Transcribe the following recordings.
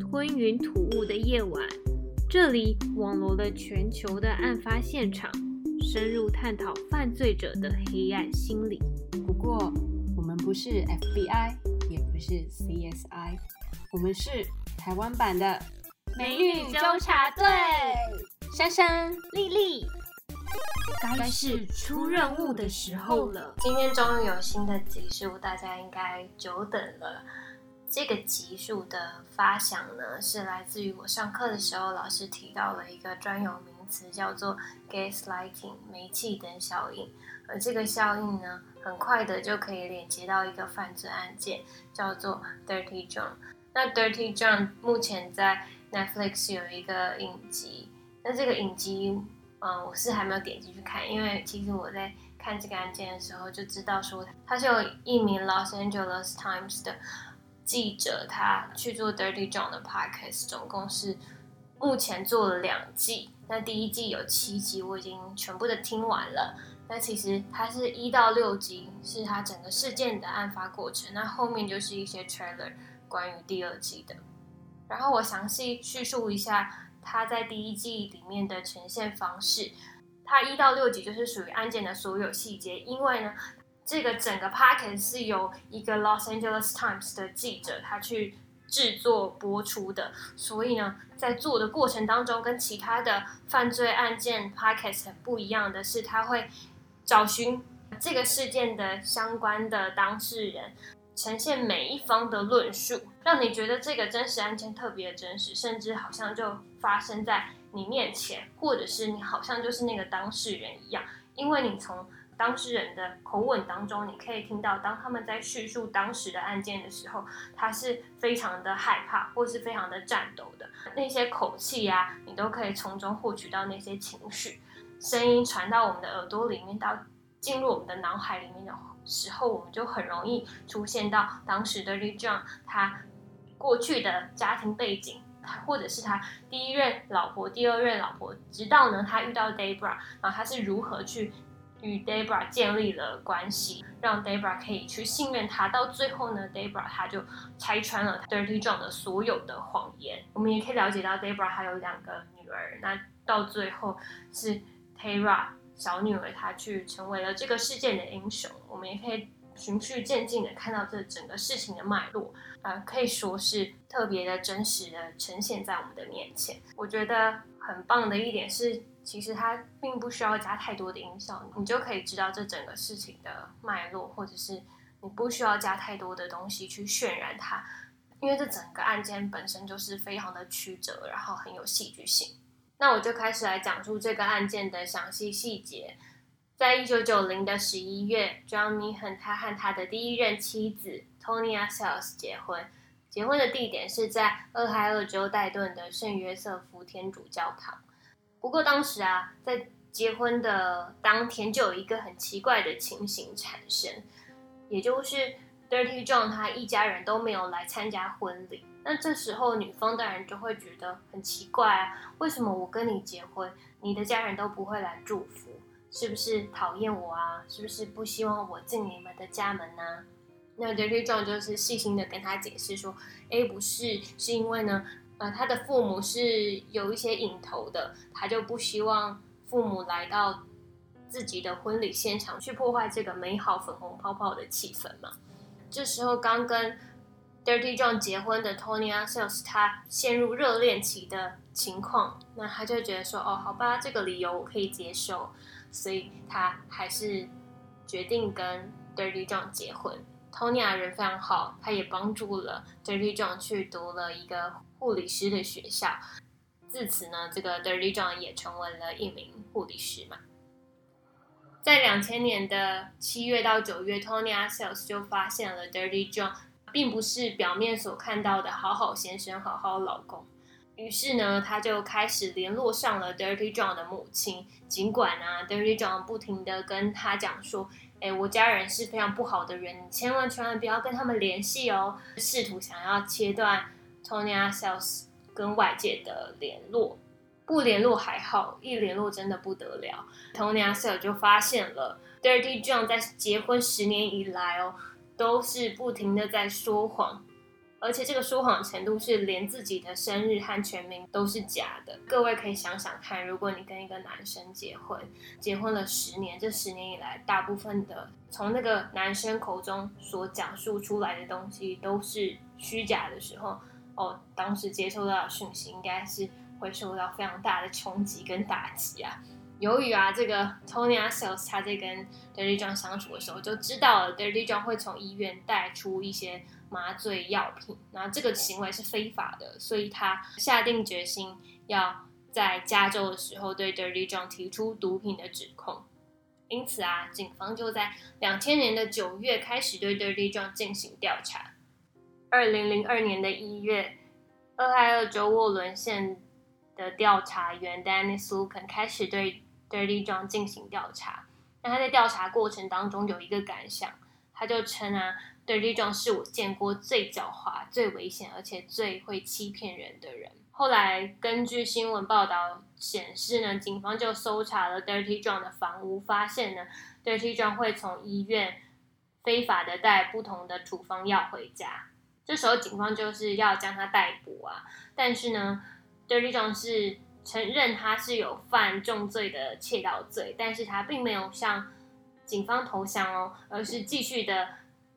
吞云吐雾的夜晚，这里网罗了全球的案发现场，深入探讨犯罪者的黑暗心理。不过，我们不是 FBI，也不是 CSI，我们是台湾版的美女纠察队。珊珊、丽丽，该是出任务的时候了。今天终于有新的集数，大家应该久等了。这个集数的发想呢，是来自于我上课的时候，老师提到了一个专有名词，叫做 gaslighting 煤气灯效应。而这个效应呢，很快的就可以连接到一个犯罪案件，叫做 Dirty John。那 Dirty John 目前在 Netflix 有一个影集，那这个影集，嗯，我是还没有点进去看，因为其实我在看这个案件的时候就知道说，他是有一名 Los Angeles Times 的。记者他去做 Dirty John 的 podcast，总共是目前做了两季。那第一季有七集，我已经全部的听完了。那其实它是一到六集，是他整个事件的案发过程。那后面就是一些 trailer 关于第二季的。然后我详细叙述一下他在第一季里面的呈现方式。他一到六集就是属于案件的所有细节，因为呢。这个整个 packet 是由一个 Los Angeles Times 的记者他去制作播出的，所以呢，在做的过程当中，跟其他的犯罪案件 packet 很不一样的是，他会找寻这个事件的相关的当事人，呈现每一方的论述，让你觉得这个真实案件特别真实，甚至好像就发生在你面前，或者是你好像就是那个当事人一样，因为你从当事人的口吻当中，你可以听到，当他们在叙述当时的案件的时候，他是非常的害怕，或是非常的颤抖的那些口气呀，你都可以从中获取到那些情绪。声音传到我们的耳朵里面，到进入我们的脑海里面的时候，我们就很容易出现到当时的 Lee John 他过去的家庭背景，或者是他第一任老婆、第二任老婆，直到呢他遇到 Debra，然后他是如何去。与 Debra 建立了关系，让 Debra 可以去信任他。到最后呢，Debra 他就拆穿了 Dirty John 的所有的谎言。我们也可以了解到 Debra 还有两个女儿。那到最后是 Tara 小女儿，她去成为了这个事件的英雄。我们也可以循序渐进的看到这整个事情的脉络。呃，可以说是特别的真实的呈现在我们的面前。我觉得很棒的一点是。其实它并不需要加太多的音效，你就可以知道这整个事情的脉络，或者是你不需要加太多的东西去渲染它，因为这整个案件本身就是非常的曲折，然后很有戏剧性。那我就开始来讲述这个案件的详细细节。在一九九零的十一月，John Meehan 他和他的第一任妻子 Tonya Sales 结婚，结婚的地点是在俄亥俄州戴顿的圣约瑟夫天主教堂。不过当时啊，在结婚的当天就有一个很奇怪的情形产生，也就是 Dirty John 他一家人都没有来参加婚礼。那这时候女方当然就会觉得很奇怪啊，为什么我跟你结婚，你的家人都不会来祝福？是不是讨厌我啊？是不是不希望我进你们的家门呢？那 Dirty John 就是细心的跟他解释说，哎，不是，是因为呢。呃，他的父母是有一些瘾头的，他就不希望父母来到自己的婚礼现场去破坏这个美好粉红泡泡的气氛嘛。这时候刚跟 Dirty John 结婚的 Tonya Sales，他陷入热恋期的情况，那他就觉得说，哦，好吧，这个理由我可以接受，所以他还是决定跟 Dirty John 结婚。Tonya 人非常好，他也帮助了 Dirty John 去读了一个护理师的学校。自此呢，这个 Dirty John 也成为了一名护理师嘛。在两千年的七月到九月，Tony Sales 就发现了 Dirty John 并不是表面所看到的好好先生、好好老公。于是呢，他就开始联络上了 Dirty John 的母亲。尽管啊，Dirty John 不停的跟他讲说。哎，我家人是非常不好的人，你千万千万不要跟他们联系哦。试图想要切断 Tonya Sales 跟外界的联络，不联络还好，一联络真的不得了。Tonya Sales 就发现了 Dirty John 在结婚十年以来哦，都是不停的在说谎，而且这个说谎程度是连自己的生日和全名都是假的。各位可以想想看，如果你跟一个男生结婚，结婚了十年，这十年以来，大部分的从那个男生口中所讲述出来的东西都是虚假的时候，哦，当时接收到的讯息应该是会受到非常大的冲击跟打击啊。由于啊，这个 Tonya Sales 他在跟 Dirty John 相处的时候，就知道了 Dirty John 会从医院带出一些麻醉药品，然后这个行为是非法的，所以他下定决心要在加州的时候对 Dirty John 提出毒品的指控。因此啊，警方就在两千年的九月开始对 Dirty John 进行调查。二零零二年的一月，俄亥俄州沃伦县的调查员 Dennis Lucan 开始对 Dirty John 进行调查，那他在调查过程当中有一个感想，他就称啊，Dirty John 是我见过最狡猾、最危险，而且最会欺骗人的人。后来根据新闻报道显示呢，警方就搜查了 Dirty John 的房屋，发现呢，Dirty John 会从医院非法的带不同的处方药回家。这时候警方就是要将他逮捕啊，但是呢，Dirty John 是。承认他是有犯重罪的窃盗罪，但是他并没有向警方投降哦，而是继续的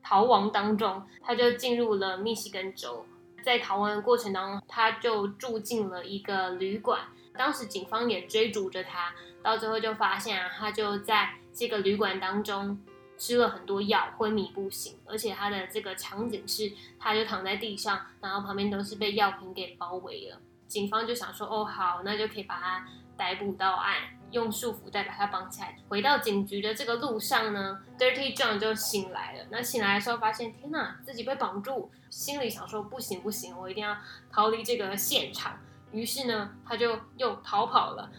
逃亡当中。他就进入了密西根州，在逃亡的过程当中，他就住进了一个旅馆。当时警方也追逐着他，到最后就发现啊，他就在这个旅馆当中吃了很多药，昏迷不醒，而且他的这个场景是，他就躺在地上，然后旁边都是被药品给包围了。警方就想说，哦，好，那就可以把他逮捕到案，用束缚带把他绑起来。回到警局的这个路上呢，Dirty John 就醒来了。那醒来的时候发现，天哪，自己被绑住，心里想说，不行不行，我一定要逃离这个现场。于是呢，他就又逃跑了。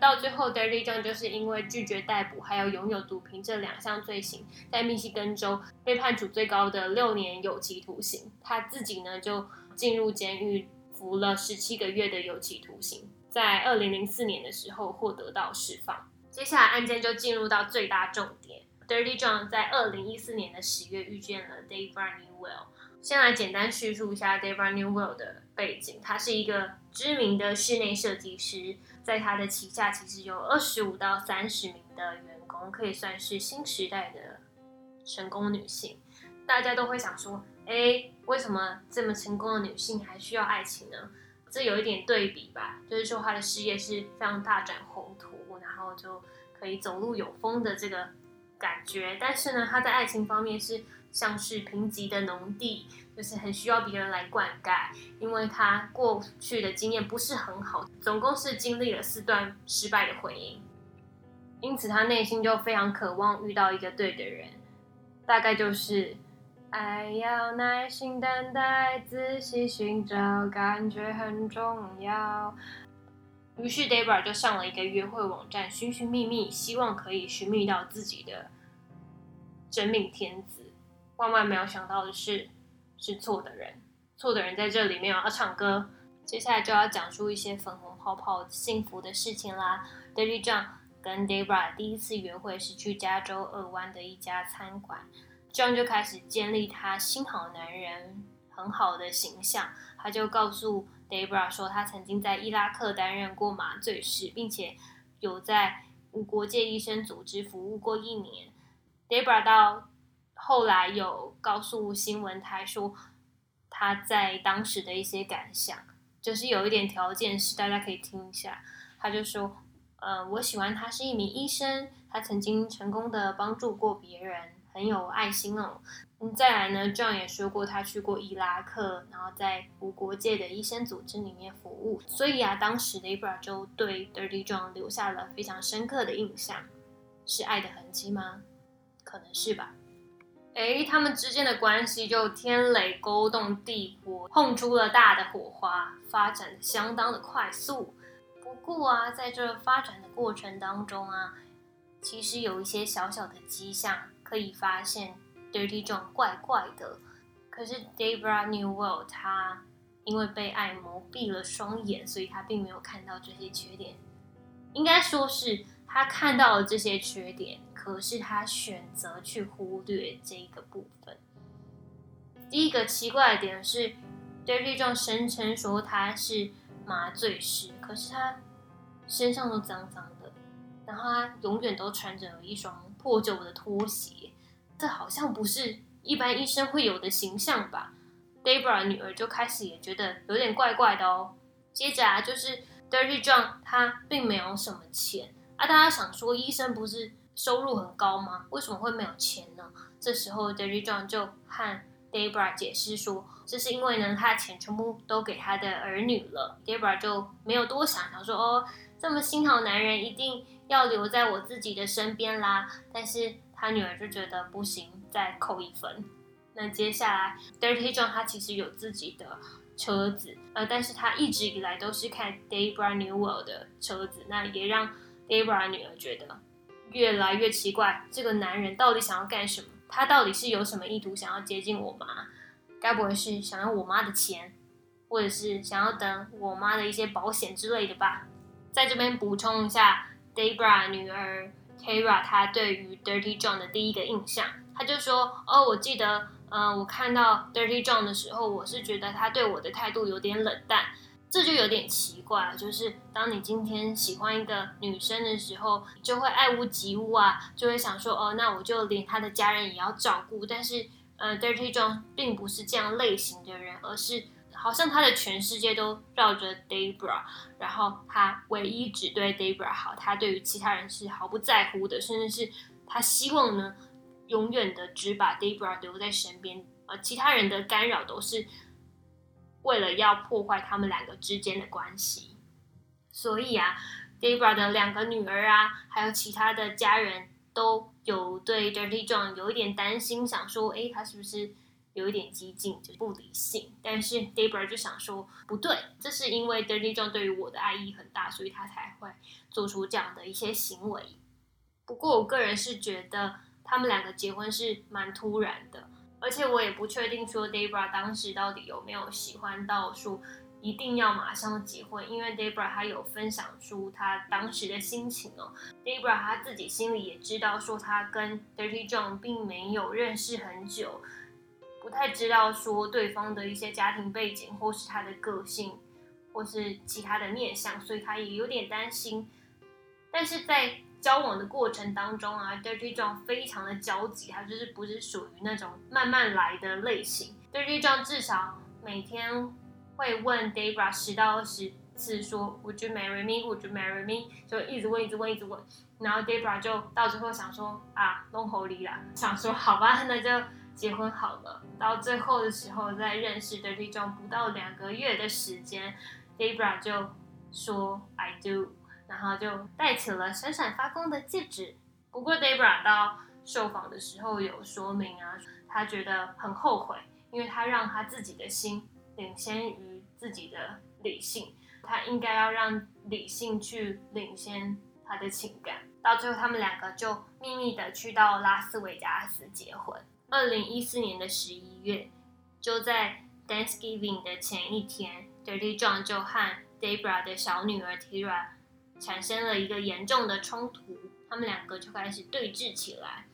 到最后，Dirty John 就是因为拒绝逮捕，还有拥有毒品这两项罪行，在密西根州被判处最高的六年有期徒刑。他自己呢，就进入监狱。服了十七个月的有期徒刑，在二零零四年的时候获得到释放。接下来案件就进入到最大重点，Dirty John 在二零一四年的十月遇见了 Debra Newell。先来简单叙述一下 Debra Newell 的背景，他是一个知名的室内设计师，在他的旗下其实有二十五到三十名的员工，可以算是新时代的成功女性。大家都会想说。哎，为什么这么成功的女性还需要爱情呢？这有一点对比吧，就是说她的事业是非常大展宏图，然后就可以走路有风的这个感觉。但是呢，他在爱情方面是像是贫瘠的农地，就是很需要别人来灌溉，因为他过去的经验不是很好，总共是经历了四段失败的婚姻，因此他内心就非常渴望遇到一个对的人，大概就是。爱要耐心等待，仔细寻找，感觉很重要。于是 Debra 就上了一个约会网站，寻寻觅觅，希望可以寻觅到自己的真命天子。万万没有想到的是，是错的人。错的人在这里面要唱歌。接下来就要讲述一些粉红泡泡幸福的事情啦。Dirty John 跟 Debra 第一次约会是去加州二湾的一家餐馆。John 就开始建立他新好男人很好的形象，他就告诉 Debra 说，他曾经在伊拉克担任过麻醉师，并且有在国界医生组织服务过一年。Debra 到后来有告诉新闻台说，他在当时的一些感想，就是有一点条件是大家可以听一下。他就说，嗯，我喜欢他是一名医生，他曾经成功的帮助过别人。很有爱心哦。再来呢，John 也说过他去过伊拉克，然后在无国界的医生组织里面服务。所以啊，当时的 Abra 就对 Dirty John 留下了非常深刻的印象。是爱的痕迹吗？可能是吧。哎，他们之间的关系就天雷勾动地火，碰出了大的火花，发展相当的快速。不过啊，在这发展的过程当中啊，其实有一些小小的迹象。可以发现，Dirty John 怪怪的。可是 Debra Newell 他因为被爱蒙蔽了双眼，所以他并没有看到这些缺点。应该说是他看到了这些缺点，可是他选择去忽略这个部分。第一个奇怪的点是 Dirty John 声称说他是麻醉师，可是他身上都脏脏的，然后他永远都穿着一双破旧的拖鞋，这好像不是一般医生会有的形象吧？Debra 女儿就开始也觉得有点怪怪的哦。接着啊，就是 Dirty John 他并没有什么钱啊，大家想说医生不是收入很高吗？为什么会没有钱呢？这时候 Dirty John 就和 Debra 解释说，这是因为呢，他的钱全部都给他的儿女了。Debra 就没有多想，想说哦，这么心好男人一定要留在我自己的身边啦。但是他女儿就觉得不行，再扣一分。那接下来 Dirty John 他其实有自己的车子，呃，但是他一直以来都是开 Debra Newell 的车子，那也让 Debra 女儿觉得越来越奇怪，这个男人到底想要干什么？他到底是有什么意图想要接近我妈？该不会是想要我妈的钱，或者是想要等我妈的一些保险之类的吧？在这边补充一下，Debra 女儿 Tara 他对于 Dirty John 的第一个印象，他就说：“哦，我记得，嗯，我看到 Dirty John 的时候，我是觉得他对我的态度有点冷淡。”这就有点奇怪了，就是当你今天喜欢一个女生的时候，就会爱屋及乌啊，就会想说，哦，那我就连她的家人也要照顾。但是，呃，Dirty John 并不是这样类型的人，而是好像他的全世界都绕着 Debra，然后他唯一只对 Debra 好，他对于其他人是毫不在乎的，甚至是他希望呢，永远的只把 Debra 留在身边，呃，其他人的干扰都是。为了要破坏他们两个之间的关系，所以啊，Debra 的两个女儿啊，还有其他的家人都有对 Dirty John 有一点担心，想说，哎，他是不是有一点激进，就不理性？但是 Debra 就想说，不对，这是因为 Dirty John 对于我的爱意很大，所以他才会做出这样的一些行为。不过，我个人是觉得他们两个结婚是蛮突然的。而且我也不确定说 Debra 当时到底有没有喜欢到说一定要马上结婚，因为 Debra 他有分享出他当时的心情哦。Debra 他自己心里也知道说他跟 Dirty John 并没有认识很久，不太知道说对方的一些家庭背景或是他的个性或是其他的面相，所以他也有点担心。但是在交往的过程当中啊，Dirty John 非常的焦急，他就是不是属于那种慢慢来的类型。Dirty John 至少每天会问 Debra 十到二十次说 Would you marry me? Would you marry me? 就一直问，一直问，一直问。然后 Debra 就到最后想说啊弄好离啦，想说好吧，那就结婚好了。到最后的时候，在认识的这种不到两个月的时间，Debra 就说 I do。然后就戴起了闪闪发光的戒指。不过 Debra 到受访的时候有说明啊，他觉得很后悔，因为他让他自己的心领先于自己的理性，他应该要让理性去领先他的情感。到最后，他们两个就秘密的去到拉斯维加斯结婚。二零一四年的十一月，就在 Thanksgiving 的前一天，Dirty John 就和 Debra 的小女儿 Tira。产生了一个严重的冲突，他们两个就开始对峙起来。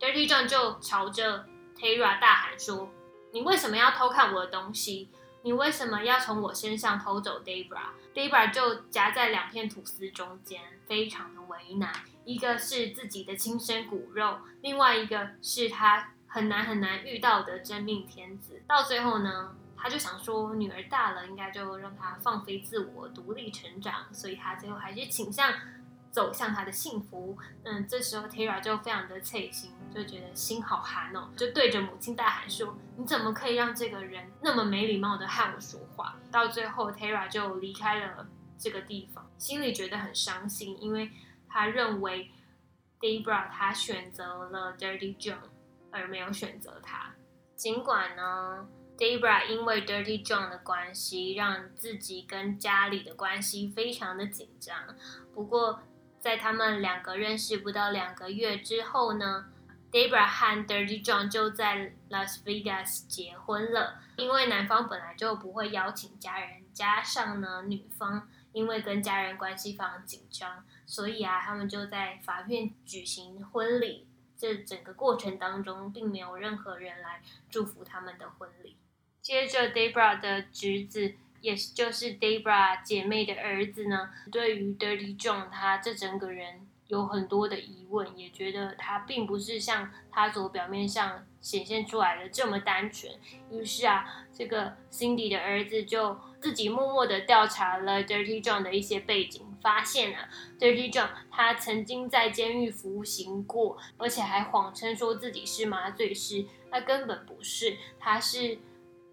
Dirty John 就朝着 Tara 大喊说：“你为什么要偷看我的东西？你为什么要从我身上偷走 Debra？”Debra 就夹在两片吐司中间，非常的为难。一个是自己的亲生骨肉，另外一个是他很难很难遇到的真命天子。到最后呢？他就想说，女儿大了，应该就让她放飞自我，独立成长。所以他最后还是倾向走向他的幸福。嗯，这时候 Tara 就非常的脆心，就觉得心好寒哦，就对着母亲大喊说：“你怎么可以让这个人那么没礼貌的和我说话？”到最后，Tara 就离开了这个地方，心里觉得很伤心，因为他认为 Debra 他选择了 Dirty John，而没有选择他。尽管呢。Debra 因为 Dirty John 的关系，让自己跟家里的关系非常的紧张。不过，在他们两个认识不到两个月之后呢，Debra 和 Dirty John 就在 Las Vegas 结婚了。因为男方本来就不会邀请家人，加上呢女方因为跟家人关系非常紧张，所以啊，他们就在法院举行婚礼。这整个过程当中，并没有任何人来祝福他们的婚礼。接着，Debra 的侄子，也就是 Debra 姐妹的儿子呢，对于 Dirty John 他这整个人有很多的疑问，也觉得他并不是像他所表面上显现出来的这么单纯。于是啊，这个 Cindy 的儿子就自己默默的调查了 Dirty John 的一些背景，发现啊，Dirty John 他曾经在监狱服刑过，而且还谎称说自己是麻醉师，那根本不是，他是。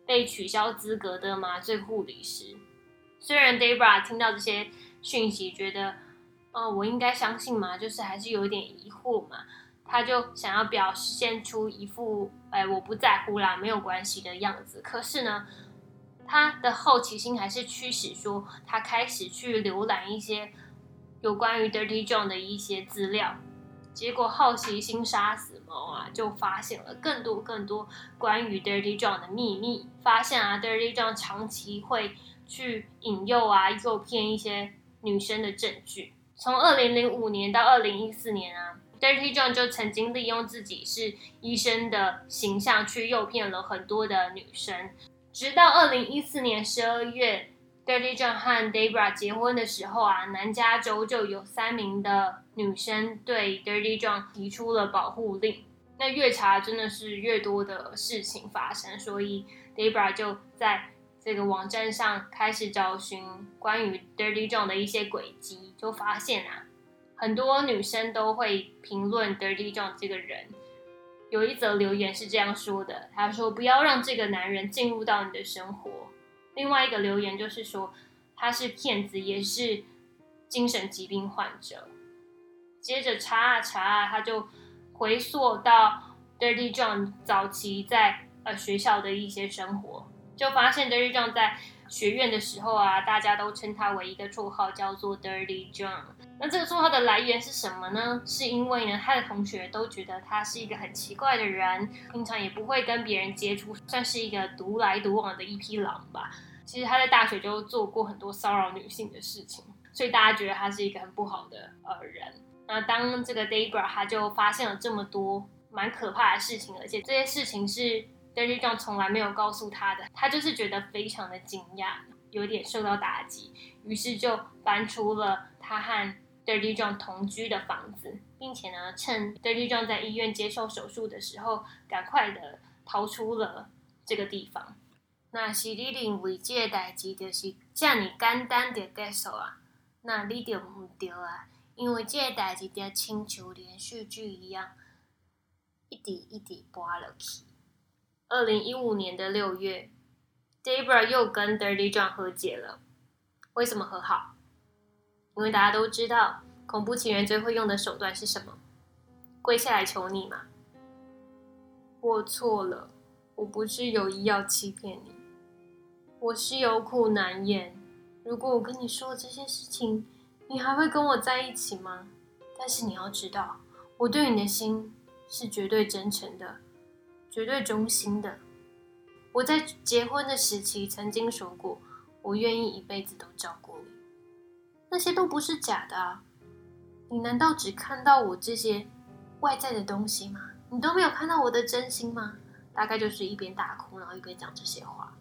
被取消资格的麻醉护理师，虽然 Debra 听到这些讯息，觉得，嗯，我应该相信吗？就是还是有点疑惑嘛。他就想要表现出一副，哎，我不在乎啦，没有关系的样子。可是呢，他的好奇心还是驱使说，他开始去浏览一些有关于 Dirty John 的一些资料。结果好奇心杀死猫啊，就发现了更多更多关于 Dirty John 的秘密。发现啊，Dirty John 长期会去引诱啊、诱骗一些女生的证据。从二零零五年到二零一四年啊，Dirty John 就曾经利用自己是医生的形象去诱骗了很多的女生。直到二零一四年十二月，Dirty John 和 Debra 结婚的时候啊，南加州就有三名的。女生对 Dirty John 提出了保护令，那越查真的是越多的事情发生，所以 Debra 就在这个网站上开始找寻关于 Dirty John 的一些轨迹，就发现啊，很多女生都会评论 Dirty John 这个人。有一则留言是这样说的：“他说不要让这个男人进入到你的生活。”另外一个留言就是说他是骗子，也是精神疾病患者。接着查啊查啊，他就回溯到 Dirty John 早期在呃学校的一些生活，就发现 Dirty John 在学院的时候啊，大家都称他为一个绰号叫做 Dirty John。那这个绰号的来源是什么呢？是因为呢，他的同学都觉得他是一个很奇怪的人，平常也不会跟别人接触，算是一个独来独往的一匹狼吧。其实他在大学就做过很多骚扰女性的事情，所以大家觉得他是一个很不好的呃人。那当这个 Debra 他就发现了这么多蛮可怕的事情，而且这些事情是 Dirty John 从来没有告诉他的，他就是觉得非常的惊讶，有点受到打击，于是就搬出了他和 Dirty John 同居的房子，并且呢，趁 Dirty John 在医院接受手术的时候，赶快的逃出了这个地方。那是你认为这个代志就是这么简单就结束啊？那你就唔对啊！因为这个代志就亲像连续剧一样，一滴一滴播落去。二零一五年的六月，Debra 又跟 Dirty John 和解了。为什么和好？因为大家都知道，恐怖情人最会用的手段是什么？跪下来求你嘛。我错了，我不是有意要欺骗你，我是有苦难言。如果我跟你说这些事情，你还会跟我在一起吗？但是你要知道，我对你的心是绝对真诚的，绝对忠心的。我在结婚的时期曾经说过，我愿意一辈子都照顾。那些都不是假的啊！你难道只看到我这些外在的东西吗？你都没有看到我的真心吗？大概就是一边大哭，然后一边讲这些话。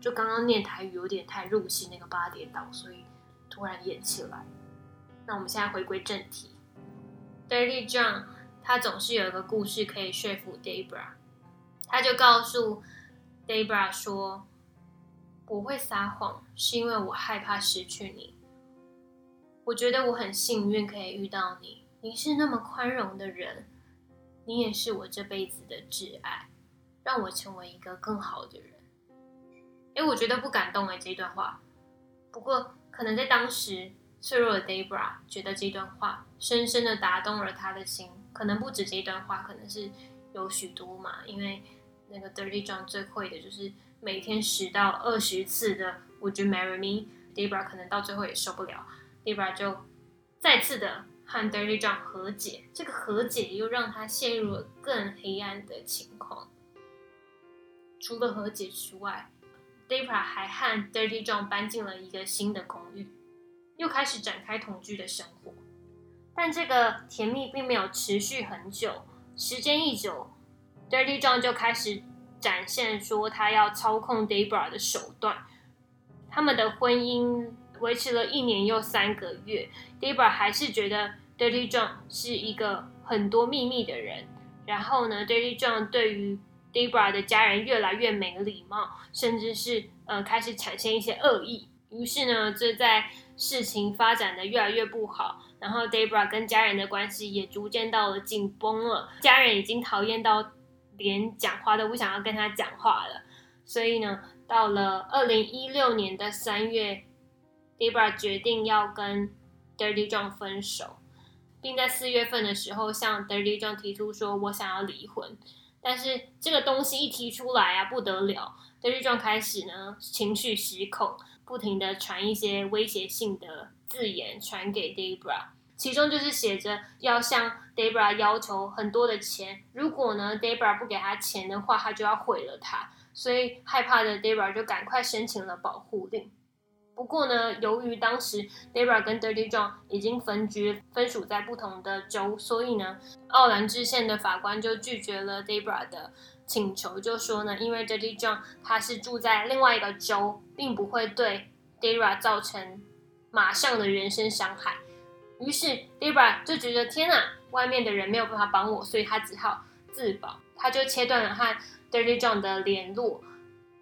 就刚刚念台语有点太入戏，那个八点档，所以突然演起来。那我们现在回归正题，Dirty John 他总是有一个故事可以说服 Debra，他就告诉 Debra 说：“我会撒谎，是因为我害怕失去你。我觉得我很幸运可以遇到你，你是那么宽容的人，你也是我这辈子的挚爱，让我成为一个更好的人。”哎，我觉得不感动哎，这段话。不过可能在当时。脆弱的 Debra 觉得这段话深深的打动了他的心，可能不止这一段话，可能是有许多嘛。因为那个 Dirty John 最会的就是每天十到二十次的 Would you marry me？Debra 可能到最后也受不了，Debra 就再次的和 Dirty John 和解。这个和解又让他陷入了更黑暗的情况。除了和解之外，Debra 还和 Dirty John 搬进了一个新的公寓。又开始展开同居的生活，但这个甜蜜并没有持续很久。时间一久，Dirty John 就开始展现说他要操控 Debra 的手段。他们的婚姻维持了一年又三个月，Debra 还是觉得 Dirty John 是一个很多秘密的人。然后呢，Dirty John 对于 Debra 的家人越来越没礼貌，甚至是呃开始产生一些恶意。于是呢，这在事情发展的越来越不好，然后 Debra 跟家人的关系也逐渐到了紧绷了。家人已经讨厌到连讲话都不想要跟他讲话了。所以呢，到了二零一六年的三月，Debra 决定要跟 Dirty John 分手，并在四月份的时候向 Dirty John 提出说：“我想要离婚。”但是这个东西一提出来啊，不得了，Dirty John 开始呢情绪失控。不停的传一些威胁性的字眼传给 Debra，其中就是写着要向 Debra 要求很多的钱，如果呢 Debra 不给他钱的话，他就要毁了他。所以害怕的 Debra 就赶快申请了保护令。不过呢，由于当时 Debra 跟 Dirty John 已经分居，分属在不同的州，所以呢，奥兰治县的法官就拒绝了 Debra 的。请求就说呢，因为 Dirty John 他是住在另外一个州，并不会对 Dara 造成马上的人身伤害。于是 Debra 就觉得天哪，外面的人没有办法帮我，所以他只好自保。他就切断了和 Dirty John 的联络，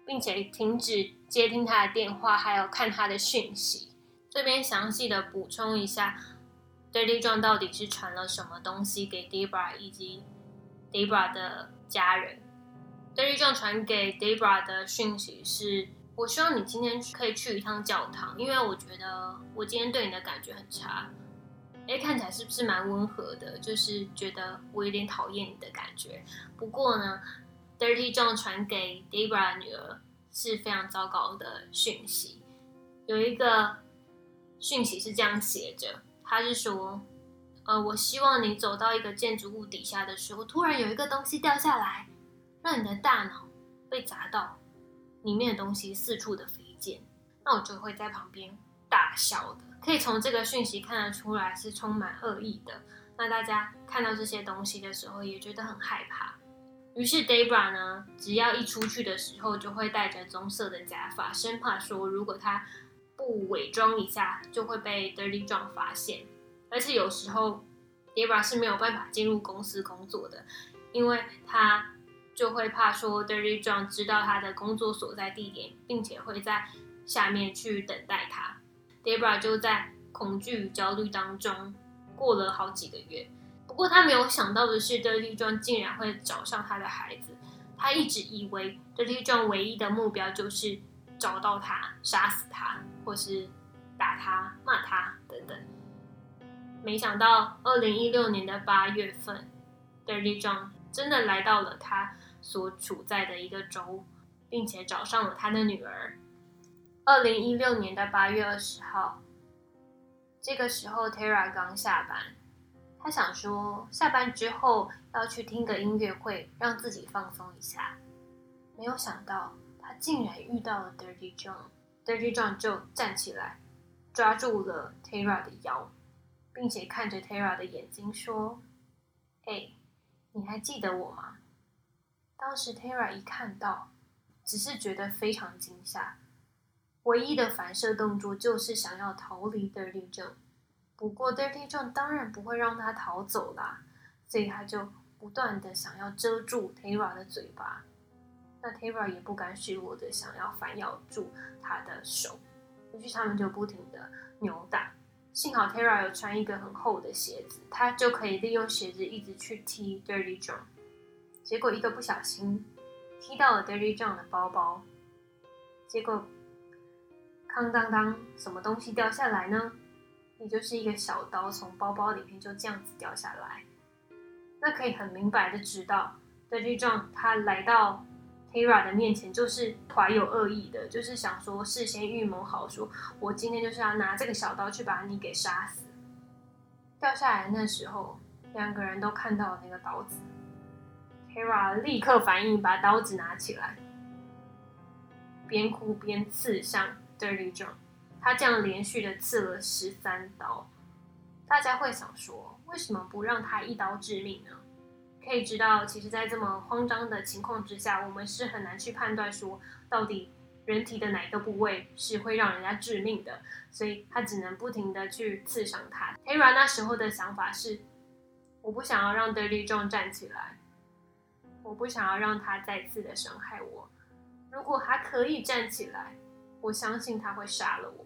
并且停止接听他的电话，还有看他的讯息。这边详细的补充一下，Dirty John 到底是传了什么东西给 Debra 以及 Debra 的家人。Dirty John 传给 Debra 的讯息是：我希望你今天可以去一趟教堂，因为我觉得我今天对你的感觉很差。哎，看起来是不是蛮温和的？就是觉得我有点讨厌你的感觉。不过呢，Dirty John 传给 Debra 女儿是非常糟糕的讯息。有一个讯息是这样写着：他是说，呃，我希望你走到一个建筑物底下的时候，突然有一个东西掉下来。让你的大脑被砸到，里面的东西四处的飞溅，那我就会在旁边大笑的。可以从这个讯息看得出来是充满恶意的。那大家看到这些东西的时候也觉得很害怕。于是 Debra 呢，只要一出去的时候就会戴着棕色的假发，生怕说如果他不伪装一下就会被 Dirty John 发现。而且有时候 Debra 是没有办法进入公司工作的，因为他。就会怕说 Dirty John 知道他的工作所在地点，并且会在下面去等待他。Debra 就在恐惧与焦虑当中过了好几个月。不过他没有想到的是，Dirty John 竟然会找上他的孩子。他一直以为 Dirty John 唯一的目标就是找到他、杀死他，或是打他、骂他等等。没想到，二零一六年的八月份，Dirty John 真的来到了他。所处在的一个州，并且找上了他的女儿。二零一六年的八月二十号，这个时候 Tara 刚下班，他想说下班之后要去听个音乐会，让自己放松一下。没有想到，他竟然遇到了 Dirty John。Dirty John 就站起来，抓住了 Tara 的腰，并且看着 Tara 的眼睛说：“哎，你还记得我吗？”当时 Tara 一看到，只是觉得非常惊吓，唯一的反射动作就是想要逃离 Dirty John。不过 Dirty John 当然不会让他逃走啦，所以他就不断的想要遮住 Tara 的嘴巴。那 Tara 也不甘示弱的想要反咬住他的手，于是他们就不停的扭打。幸好 Tara 有穿一个很厚的鞋子，他就可以利用鞋子一直去踢 Dirty John。结果一个不小心踢到了 Dirty John 的包包，结果哐当当，什么东西掉下来呢？也就是一个小刀从包包里面就这样子掉下来。那可以很明白的知道，Dirty John 他来到 Tara 的面前就是怀有恶意的，就是想说事先预谋好，说我今天就是要拿这个小刀去把你给杀死。掉下来那时候，两个人都看到了那个刀子。Tara 立刻反应，把刀子拿起来，边哭边刺向 Dirty John。他这样连续的刺了十三刀。大家会想说，为什么不让他一刀致命呢？可以知道，其实，在这么慌张的情况之下，我们是很难去判断说到底人体的哪一个部位是会让人家致命的，所以他只能不停的去刺伤他。Tara 那时候的想法是，我不想要让 Dirty John 站起来，我不想要让他再次的伤害我。如果他可以站起来，我相信他会杀了我。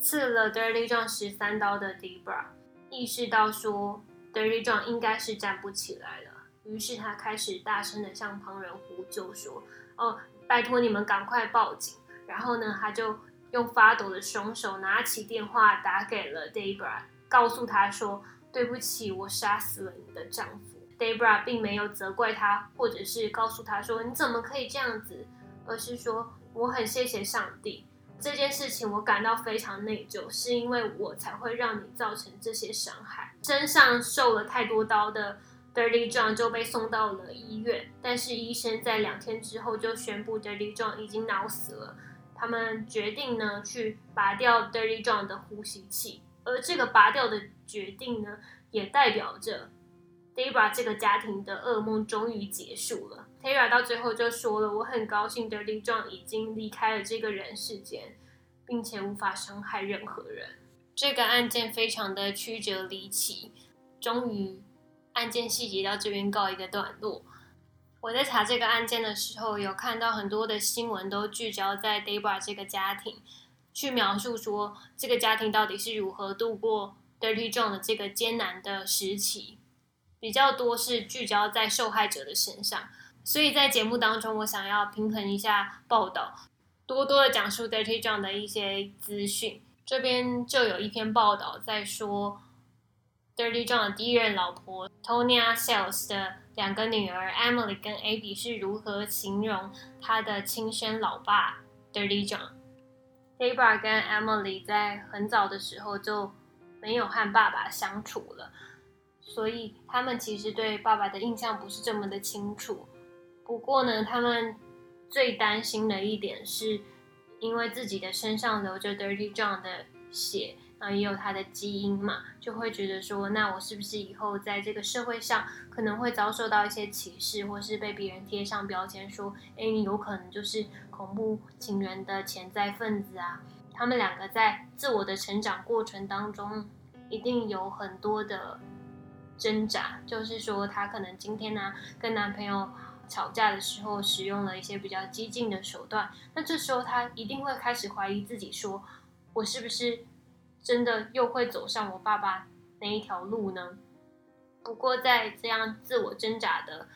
刺了 Dirty John 十三刀的 Debra 意识到说 Dirty John 应该是站不起来了，于是他开始大声的向旁人呼救说：“哦，拜托你们赶快报警！”然后呢，他就用发抖的双手拿起电话打给了 Debra，告诉他说：“对不起，我杀死了你的丈夫。”Debra 并没有责怪他，或者是告诉他说：“你怎么可以这样子？”而是说：“我很谢谢上帝。”这件事情我感到非常内疚，是因为我才会让你造成这些伤害。身上受了太多刀的 Dirty John 就被送到了医院，但是医生在两天之后就宣布 Dirty John 已经脑死了。他们决定呢去拔掉 Dirty John 的呼吸器，而这个拔掉的决定呢，也代表着 Debra 这个家庭的噩梦终于结束了。Tara 到最后就说了：“我很高兴，Dirty John 已经离开了这个人世间，并且无法伤害任何人。”这个案件非常的曲折离奇，终于案件细节到这边告一个段落。我在查这个案件的时候，有看到很多的新闻都聚焦在 Debra 这个家庭，去描述说这个家庭到底是如何度过 Dirty John 的这个艰难的时期，比较多是聚焦在受害者的身上。所以在节目当中，我想要平衡一下报道，多多的讲述 Dirty John 的一些资讯。这边就有一篇报道在说，Dirty John 的第一任老婆 Tonya Sales 的两个女儿 Emily 跟 Abby 是如何形容他的亲生老爸 Dirty John。Debra 跟 Emily 在很早的时候就没有和爸爸相处了，所以他们其实对爸爸的印象不是这么的清楚。不过呢，他们最担心的一点是，因为自己的身上流着 Dirty John 的血，那也有他的基因嘛，就会觉得说，那我是不是以后在这个社会上可能会遭受到一些歧视，或是被别人贴上标签，说，哎，你有可能就是恐怖情人的潜在分子啊？他们两个在自我的成长过程当中，一定有很多的挣扎，就是说，他可能今天呢，跟男朋友。吵架的时候使用了一些比较激进的手段，那这时候他一定会开始怀疑自己，说我是不是真的又会走上我爸爸那一条路呢？不过在这样自我挣扎的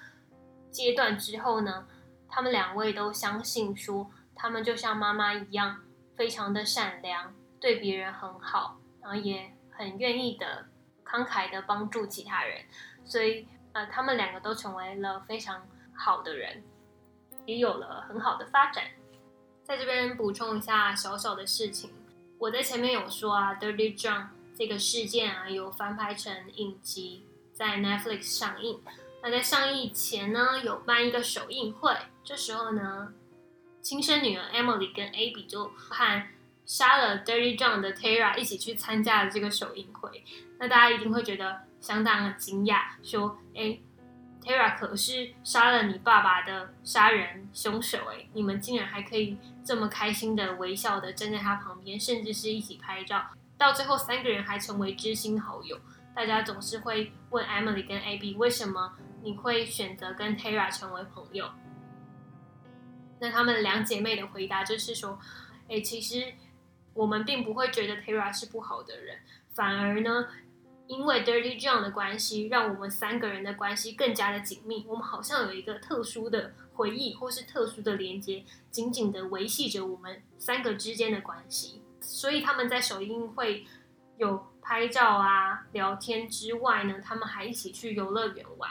阶段之后呢，他们两位都相信说，他们就像妈妈一样，非常的善良，对别人很好，然后也很愿意的慷慨的帮助其他人，所以呃，他们两个都成为了非常。好的人也有了很好的发展。在这边补充一下小小的事情，我在前面有说啊，《Dirty John》这个事件啊，有翻拍成影集在 Netflix 上映。那在上映前呢，有办一个首映会，这时候呢，亲生女儿 Emily 跟 Abby 就和杀了 Dirty John 的 Tara 一起去参加了这个首映会。那大家一定会觉得相当的惊讶，说，哎。Tara 可是杀了你爸爸的杀人凶手哎！你们竟然还可以这么开心的微笑的站在他旁边，甚至是一起拍照，到最后三个人还成为知心好友。大家总是会问 Emily 跟 Ab，为什么你会选择跟 Tara 成为朋友？那他们两姐妹的回答就是说：哎，其实我们并不会觉得 Tara 是不好的人，反而呢。因为 Dirty John 的关系，让我们三个人的关系更加的紧密。我们好像有一个特殊的回忆，或是特殊的连接，紧紧的维系着我们三个之间的关系。所以他们在首映会有拍照啊、聊天之外呢，他们还一起去游乐园玩。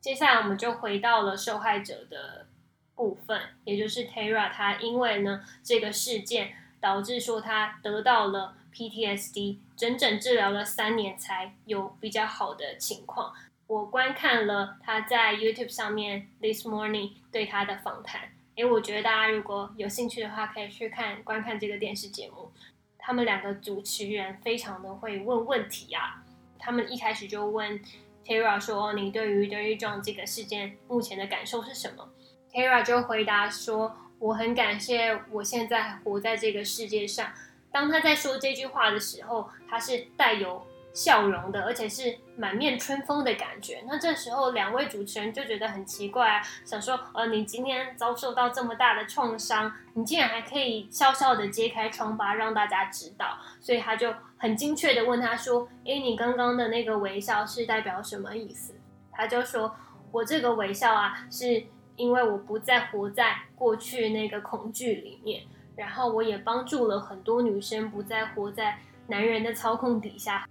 接下来我们就回到了受害者的部分，也就是 Tara，他因为呢这个事件导致说他得到了。PTSD 整整治疗了三年才有比较好的情况。我观看了他在 YouTube 上面 This Morning 对他的访谈，诶，我觉得大家如果有兴趣的话，可以去看观看这个电视节目。他们两个主持人非常的会问问题啊，他们一开始就问 Tara 说：“你对于 Dirty John 这个事件目前的感受是什么？”Tara 就回答说：“我很感谢我现在活在这个世界上。”当他在说这句话的时候，他是带有。笑容的，而且是满面春风的感觉。那这时候，两位主持人就觉得很奇怪啊，想说，呃，你今天遭受到这么大的创伤，你竟然还可以笑笑的揭开疮疤让大家知道。所以他就很精确的问他说：“诶，你刚刚的那个微笑是代表什么意思？”他就说：“我这个微笑啊，是因为我不再活在过去那个恐惧里面，然后我也帮助了很多女生不再活在男人的操控底下。”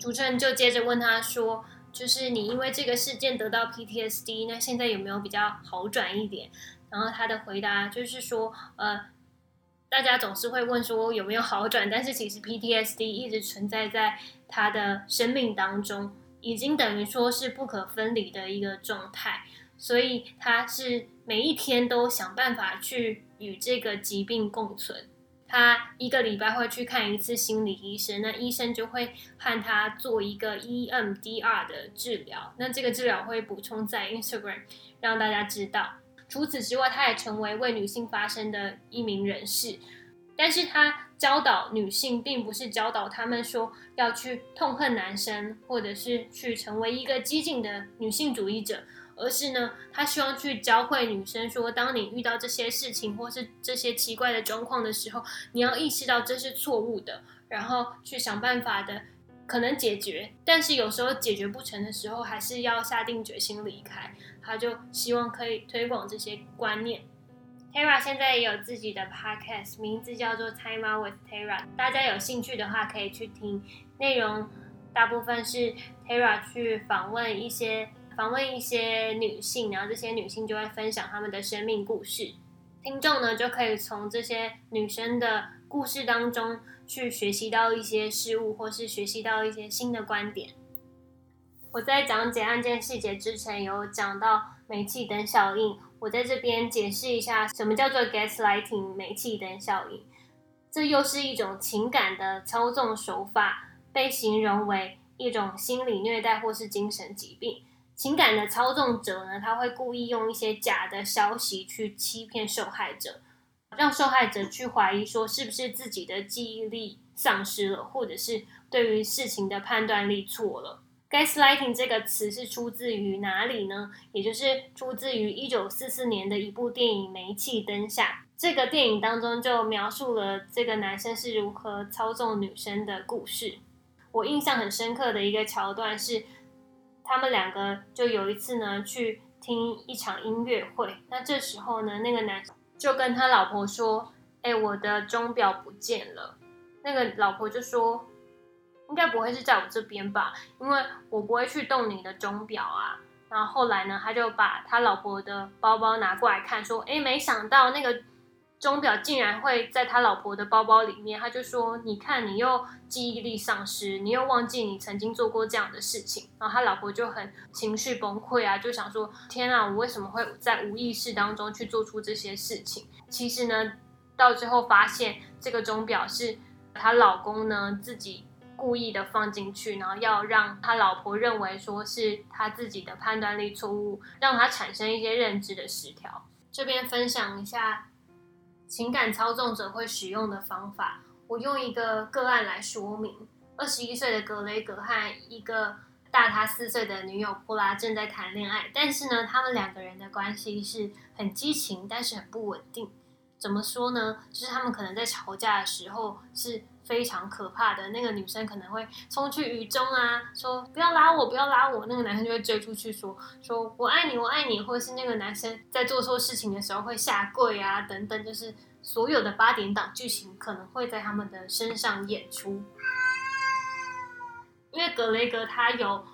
主持人就接着问他说：“就是你因为这个事件得到 PTSD，那现在有没有比较好转一点？”然后他的回答就是说：“呃，大家总是会问说有没有好转，但是其实 PTSD 一直存在在他的生命当中，已经等于说是不可分离的一个状态，所以他是每一天都想办法去与这个疾病共存。”他一个礼拜会去看一次心理医生，那医生就会和他做一个 EMDR 的治疗。那这个治疗会补充在 Instagram 让大家知道。除此之外，他也成为为女性发声的一名人士。但是他教导女性，并不是教导他们说要去痛恨男生，或者是去成为一个激进的女性主义者。而是呢，他希望去教会女生说，当你遇到这些事情或是这些奇怪的状况的时候，你要意识到这是错误的，然后去想办法的可能解决。但是有时候解决不成的时候，还是要下定决心离开。他就希望可以推广这些观念。Tara 现在也有自己的 podcast，名字叫做 Time Out with Tara，大家有兴趣的话可以去听。内容大部分是 Tara 去访问一些。访问一些女性，然后这些女性就会分享她们的生命故事，听众呢就可以从这些女生的故事当中去学习到一些事物，或是学习到一些新的观点。我在讲解案件细节之前，有讲到煤气灯效应，我在这边解释一下什么叫做 gaslighting 煤气灯效应。这又是一种情感的操纵手法，被形容为一种心理虐待或是精神疾病。情感的操纵者呢，他会故意用一些假的消息去欺骗受害者，让受害者去怀疑说是不是自己的记忆力丧失了，或者是对于事情的判断力错了。Gaslighting 这个词是出自于哪里呢？也就是出自于一九四四年的一部电影《煤气灯下》。这个电影当中就描述了这个男生是如何操纵女生的故事。我印象很深刻的一个桥段是。他们两个就有一次呢，去听一场音乐会。那这时候呢，那个男就跟他老婆说：“哎，我的钟表不见了。”那个老婆就说：“应该不会是在我这边吧？因为我不会去动你的钟表啊。”然后后来呢，他就把他老婆的包包拿过来看，说：“哎，没想到那个。”钟表竟然会在他老婆的包包里面，他就说：“你看，你又记忆力丧失，你又忘记你曾经做过这样的事情。”然后他老婆就很情绪崩溃啊，就想说：“天啊，我为什么会在无意识当中去做出这些事情？”其实呢，到最后发现这个钟表是她老公呢自己故意的放进去，然后要让他老婆认为说是他自己的判断力错误，让他产生一些认知的失调。这边分享一下。情感操纵者会使用的方法，我用一个个案来说明。二十一岁的格雷格和一个大他四岁的女友布拉正在谈恋爱，但是呢，他们两个人的关系是很激情，但是很不稳定。怎么说呢？就是他们可能在吵架的时候是。非常可怕的那个女生可能会冲去雨中啊，说不要拉我，不要拉我。那个男生就会追出去说说我爱你，我爱你，或者是那个男生在做错事情的时候会下跪啊，等等，就是所有的八点档剧情可能会在他们的身上演出。因为格雷格他有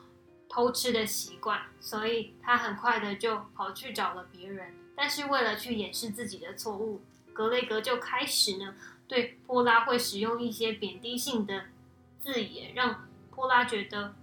偷吃的习惯，所以他很快的就跑去找了别人，但是为了去掩饰自己的错误，格雷格就开始呢。对波拉会使用一些贬低性的字眼，让波拉觉得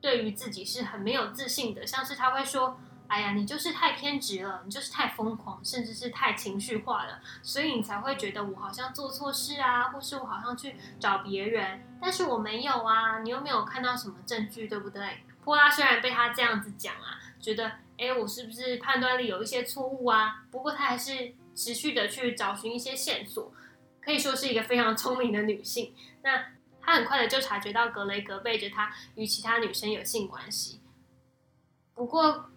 对于自己是很没有自信的。像是他会说：“哎呀，你就是太偏执了，你就是太疯狂，甚至是太情绪化了，所以你才会觉得我好像做错事啊，或是我好像去找别人，但是我没有啊，你又没有看到什么证据，对不对？”波拉虽然被他这样子讲啊，觉得哎，我是不是判断力有一些错误啊？不过他还是持续的去找寻一些线索，可以说是一个非常聪明的女性。那她很快的就察觉到格雷格背着她与其他女生有性关系。不过，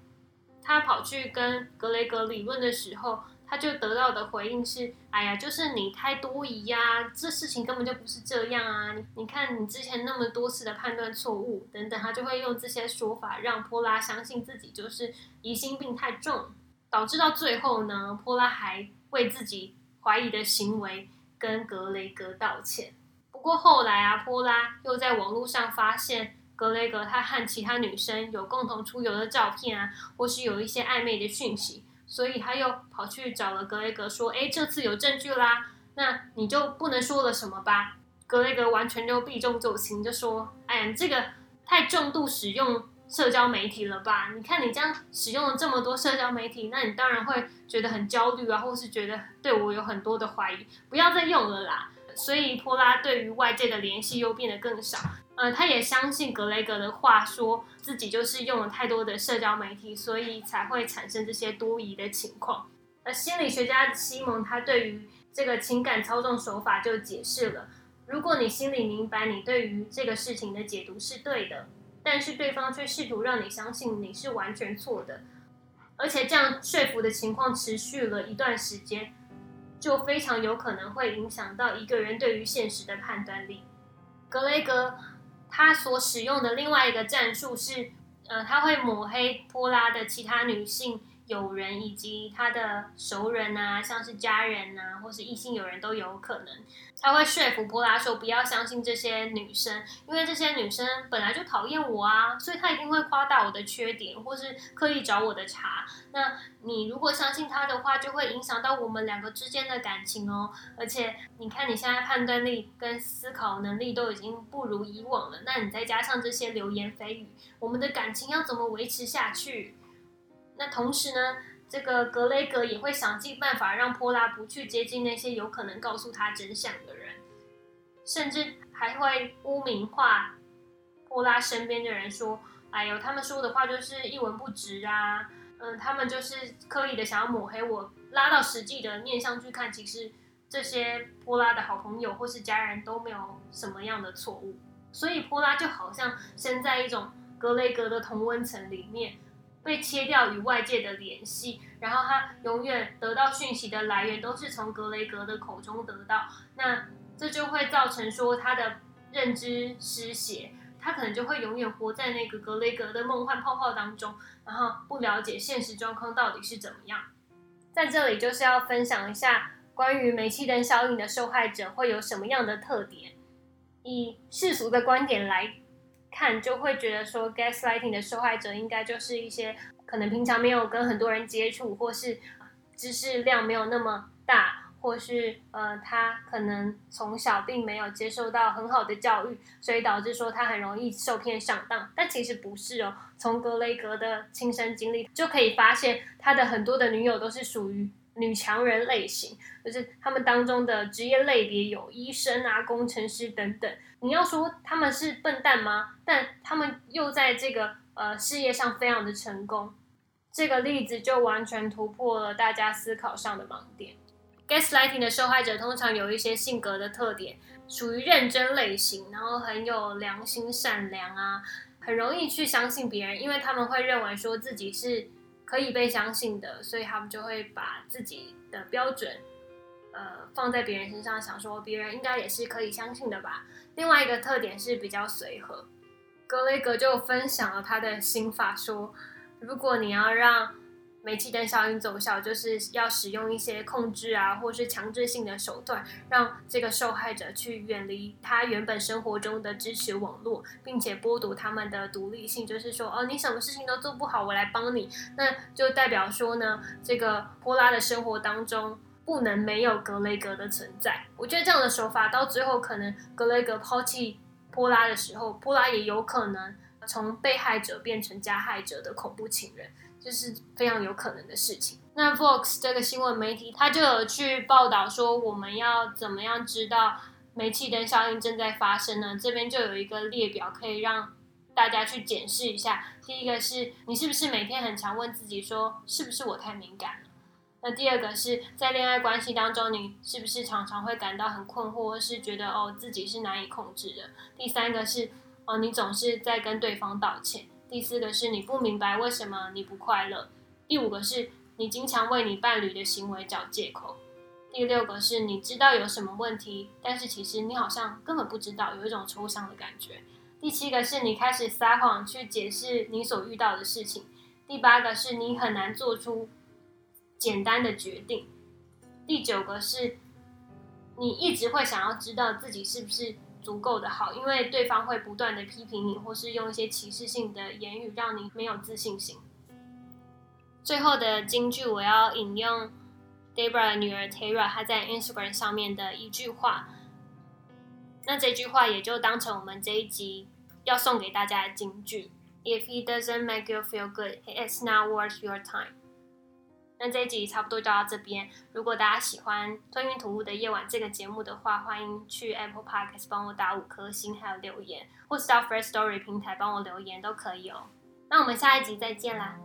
她跑去跟格雷格理论的时候。她就得到的回应是：“哎呀，就是你太多疑呀，这事情根本就不是这样啊！你看，你之前那么多次的判断错误等等，她就会用这些说法让波拉相信自己就是疑心病太重，导致到最后呢，波拉还为自己怀疑的行为跟格雷格道歉。不过后来啊，波拉又在网络上发现格雷格他和其他女生有共同出游的照片啊，或是有一些暧昧的讯息。”所以他又跑去找了格雷格说：“哎，这次有证据啦，那你就不能说了什么吧？”格雷格完全就避重就轻，就说：“哎呀，这个太重度使用社交媒体了吧？你看你这样使用了这么多社交媒体，那你当然会觉得很焦虑啊，或是觉得对我有很多的怀疑，不要再用了啦。”所以波拉对于外界的联系又变得更少。呃，他也相信格雷格的话，说自己就是用了太多的社交媒体，所以才会产生这些多疑的情况。那心理学家西蒙他对于这个情感操纵手法就解释了：如果你心里明白你对于这个事情的解读是对的，但是对方却试图让你相信你是完全错的，而且这样说服的情况持续了一段时间，就非常有可能会影响到一个人对于现实的判断力。格雷格。他所使用的另外一个战术是，呃，他会抹黑波拉的其他女性友人以及他的熟人啊，像是家人啊，或是异性友人都有可能。他会说服波拉说不要相信这些女生，因为这些女生本来就讨厌我啊，所以他一定会夸大我的缺点，或是刻意找我的茬。那你如果相信他的话，就会影响到我们两个之间的感情哦。而且你看你现在判断力跟思考能力都已经不如以往了，那你再加上这些流言蜚语，我们的感情要怎么维持下去？那同时呢？这个格雷格也会想尽办法让波拉不去接近那些有可能告诉他真相的人，甚至还会污名化波拉身边的人，说：“哎呦，他们说的话就是一文不值啊！嗯，他们就是刻意的想要抹黑我。拉到实际的面上去看，其实这些波拉的好朋友或是家人都没有什么样的错误，所以波拉就好像身在一种格雷格的同温层里面。”被切掉与外界的联系，然后他永远得到讯息的来源都是从格雷格的口中得到，那这就会造成说他的认知失血，他可能就会永远活在那个格雷格的梦幻泡泡当中，然后不了解现实状况到底是怎么样。在这里就是要分享一下关于煤气灯效应的受害者会有什么样的特点，以世俗的观点来。看就会觉得说，gaslighting 的受害者应该就是一些可能平常没有跟很多人接触，或是知识量没有那么大，或是呃他可能从小并没有接受到很好的教育，所以导致说他很容易受骗上当。但其实不是哦，从格雷格的亲身经历就可以发现，他的很多的女友都是属于。女强人类型，就是他们当中的职业类别有医生啊、工程师等等。你要说他们是笨蛋吗？但他们又在这个呃事业上非常的成功。这个例子就完全突破了大家思考上的盲点。Gaslighting 的受害者通常有一些性格的特点，属于认真类型，然后很有良心、善良啊，很容易去相信别人，因为他们会认为说自己是。可以被相信的，所以他们就会把自己的标准，呃，放在别人身上，想说别人应该也是可以相信的吧。另外一个特点是比较随和。格雷格就分享了他的心法，说如果你要让煤气灯效应奏效，就是要使用一些控制啊，或是强制性的手段，让这个受害者去远离他原本生活中的支持网络，并且剥夺他们的独立性。就是说，哦，你什么事情都做不好，我来帮你，那就代表说呢，这个波拉的生活当中不能没有格雷格的存在。我觉得这样的手法到最后，可能格雷格抛弃波拉的时候，波拉也有可能从被害者变成加害者的恐怖情人。这是非常有可能的事情。那 Vox 这个新闻媒体，他就有去报道说，我们要怎么样知道煤气灯效应正在发生呢？这边就有一个列表，可以让大家去检视一下。第一个是你是不是每天很常问自己说，是不是我太敏感了？那第二个是在恋爱关系当中，你是不是常常会感到很困惑，或是觉得哦自己是难以控制的？第三个是哦你总是在跟对方道歉。第四个是你不明白为什么你不快乐。第五个是你经常为你伴侣的行为找借口。第六个是你知道有什么问题，但是其实你好像根本不知道，有一种抽象的感觉。第七个是你开始撒谎去解释你所遇到的事情。第八个是你很难做出简单的决定。第九个是你一直会想要知道自己是不是足够的好，因为对方会不断的批评你，或是用一些歧视性的言语让你没有自信心。最后的金句我要引用。Debra 的女儿 Tara，她在 Instagram 上面的一句话，那这句话也就当成我们这一集要送给大家的金句。If he doesn't make you feel good, it's not worth your time。那这一集差不多就到这边。如果大家喜欢《吞云吐雾的夜晚》这个节目的话，欢迎去 Apple Podcast 帮我打五颗星，还有留言，或是到 First Story 平台帮我留言都可以哦。那我们下一集再见啦！